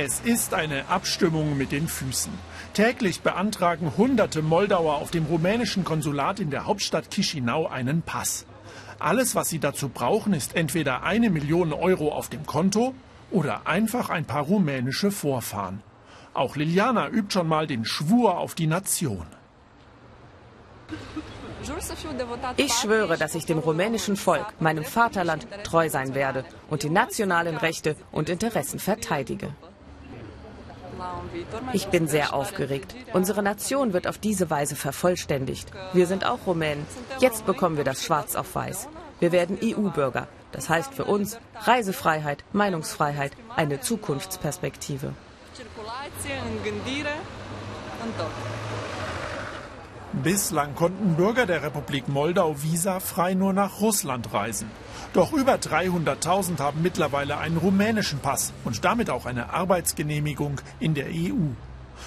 Es ist eine Abstimmung mit den Füßen. Täglich beantragen hunderte Moldauer auf dem rumänischen Konsulat in der Hauptstadt Chisinau einen Pass. Alles, was sie dazu brauchen, ist entweder eine Million Euro auf dem Konto oder einfach ein paar rumänische Vorfahren. Auch Liliana übt schon mal den Schwur auf die Nation. Ich schwöre, dass ich dem rumänischen Volk, meinem Vaterland, treu sein werde und die nationalen Rechte und Interessen verteidige. Ich bin sehr aufgeregt. Unsere Nation wird auf diese Weise vervollständigt. Wir sind auch Rumänen. Jetzt bekommen wir das schwarz auf weiß. Wir werden EU-Bürger. Das heißt für uns Reisefreiheit, Meinungsfreiheit, eine Zukunftsperspektive. Bislang konnten Bürger der Republik Moldau visafrei nur nach Russland reisen. Doch über 300.000 haben mittlerweile einen rumänischen Pass und damit auch eine Arbeitsgenehmigung in der EU.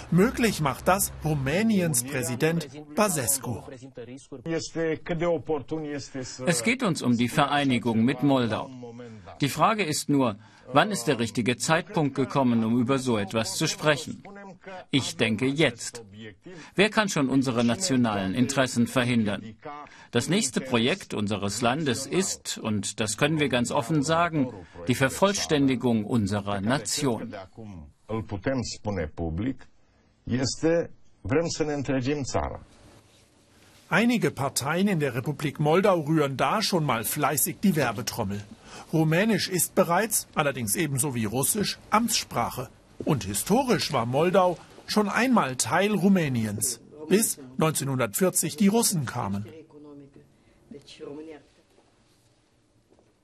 Möglich macht das Rumäniens Präsident Basescu. Es geht uns um die Vereinigung mit Moldau. Die Frage ist nur, wann ist der richtige Zeitpunkt gekommen, um über so etwas zu sprechen? Ich denke jetzt. Wer kann schon unsere nationalen Interessen verhindern? Das nächste Projekt unseres Landes ist, und das können wir ganz offen sagen, die Vervollständigung unserer Nation. Einige Parteien in der Republik Moldau rühren da schon mal fleißig die Werbetrommel. Rumänisch ist bereits, allerdings ebenso wie Russisch, Amtssprache. Und historisch war Moldau schon einmal Teil Rumäniens, bis 1940 die Russen kamen.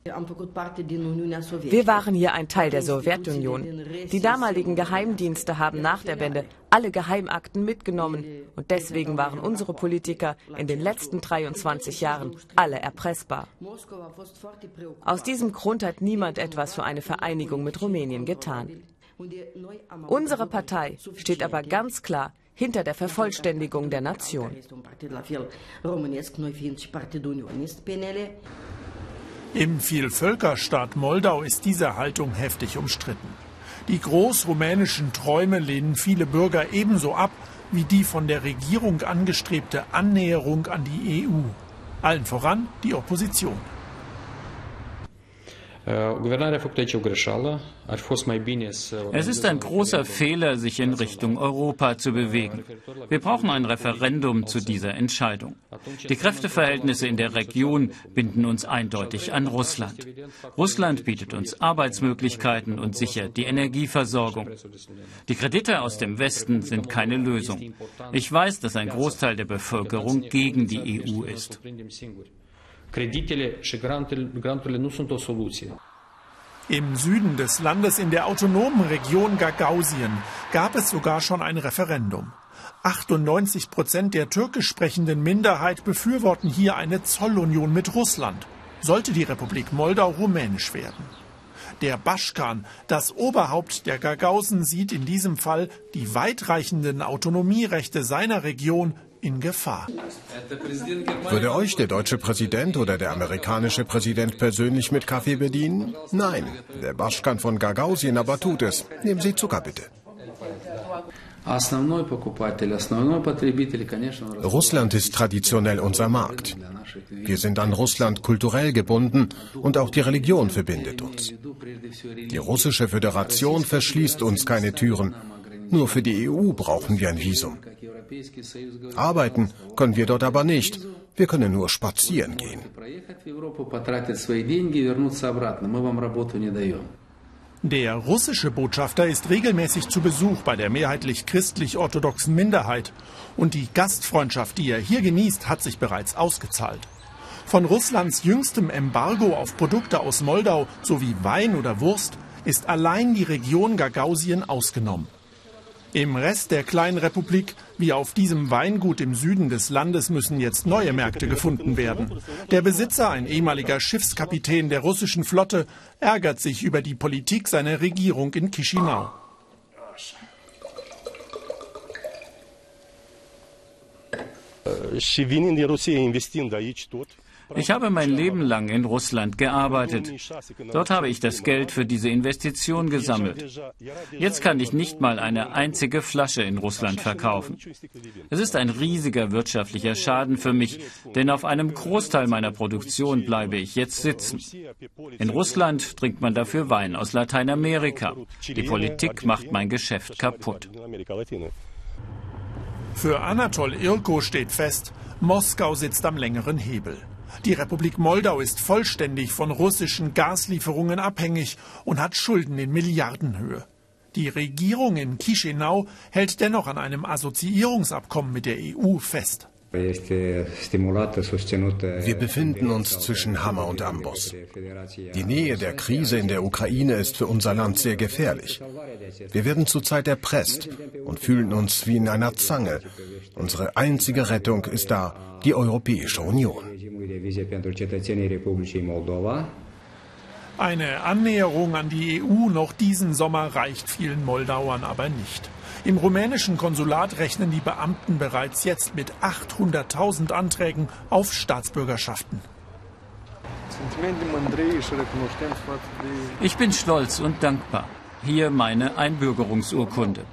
Wir waren hier ein Teil der Sowjetunion. Die damaligen Geheimdienste haben nach der Wende alle Geheimakten mitgenommen und deswegen waren unsere Politiker in den letzten 23 Jahren alle erpressbar. Aus diesem Grund hat niemand etwas für eine Vereinigung mit Rumänien getan. Unsere Partei steht aber ganz klar hinter der Vervollständigung der Nation. Im Vielvölkerstaat Moldau ist diese Haltung heftig umstritten. Die großrumänischen Träume lehnen viele Bürger ebenso ab wie die von der Regierung angestrebte Annäherung an die EU. Allen voran die Opposition. Es ist ein großer Fehler, sich in Richtung Europa zu bewegen. Wir brauchen ein Referendum zu dieser Entscheidung. Die Kräfteverhältnisse in der Region binden uns eindeutig an Russland. Russland bietet uns Arbeitsmöglichkeiten und sichert die Energieversorgung. Die Kredite aus dem Westen sind keine Lösung. Ich weiß, dass ein Großteil der Bevölkerung gegen die EU ist. Creditele și granturile nu sunt o soluție. Im Süden des Landes in der autonomen Region Gagausien gab es sogar schon ein Referendum. 98 Prozent der türkisch sprechenden Minderheit befürworten hier eine Zollunion mit Russland, sollte die Republik Moldau rumänisch werden. Der Baschkan, das Oberhaupt der Gagausen, sieht in diesem Fall die weitreichenden Autonomierechte seiner Region in Gefahr. Würde euch der deutsche Präsident oder der amerikanische Präsident persönlich mit Kaffee bedienen? Nein, der Baschkan von Gagausien aber tut es. Nehmen Sie Zucker bitte. Russland ist traditionell unser Markt. Wir sind an Russland kulturell gebunden und auch die Religion verbindet uns. Die russische Föderation verschließt uns keine Türen. Nur für die EU brauchen wir ein Visum. Arbeiten können wir dort aber nicht. Wir können nur spazieren gehen. Der russische Botschafter ist regelmäßig zu Besuch bei der mehrheitlich christlich-orthodoxen Minderheit. Und die Gastfreundschaft, die er hier genießt, hat sich bereits ausgezahlt. Von Russlands jüngstem Embargo auf Produkte aus Moldau sowie Wein oder Wurst ist allein die Region Gagausien ausgenommen. Im Rest der kleinen Republik, wie auf diesem Weingut im Süden des Landes, müssen jetzt neue Märkte gefunden werden. Der Besitzer, ein ehemaliger Schiffskapitän der russischen Flotte, ärgert sich über die Politik seiner Regierung in Chisinau. Ich habe mein Leben lang in Russland gearbeitet. Dort habe ich das Geld für diese Investition gesammelt. Jetzt kann ich nicht mal eine einzige Flasche in Russland verkaufen. Es ist ein riesiger wirtschaftlicher Schaden für mich, denn auf einem Großteil meiner Produktion bleibe ich jetzt sitzen. In Russland trinkt man dafür Wein aus Lateinamerika. Die Politik macht mein Geschäft kaputt. Für Anatol Irko steht fest, Moskau sitzt am längeren Hebel. Die Republik Moldau ist vollständig von russischen Gaslieferungen abhängig und hat Schulden in Milliardenhöhe. Die Regierung in Chisinau hält dennoch an einem Assoziierungsabkommen mit der EU fest. Wir befinden uns zwischen Hammer und Amboss. Die Nähe der Krise in der Ukraine ist für unser Land sehr gefährlich. Wir werden zurzeit erpresst und fühlen uns wie in einer Zange. Unsere einzige Rettung ist da die Europäische Union. Eine Annäherung an die EU noch diesen Sommer reicht vielen Moldauern aber nicht. Im rumänischen Konsulat rechnen die Beamten bereits jetzt mit 800.000 Anträgen auf Staatsbürgerschaften. Ich bin stolz und dankbar. Hier meine Einbürgerungsurkunde.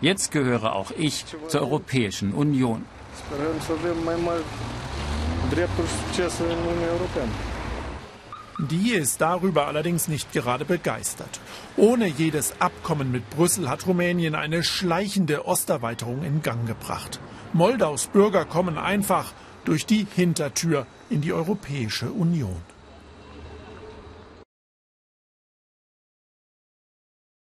Jetzt gehöre auch ich zur Europäischen Union. Die ist darüber allerdings nicht gerade begeistert. Ohne jedes Abkommen mit Brüssel hat Rumänien eine schleichende Osterweiterung in Gang gebracht. Moldaus Bürger kommen einfach durch die Hintertür in die Europäische Union.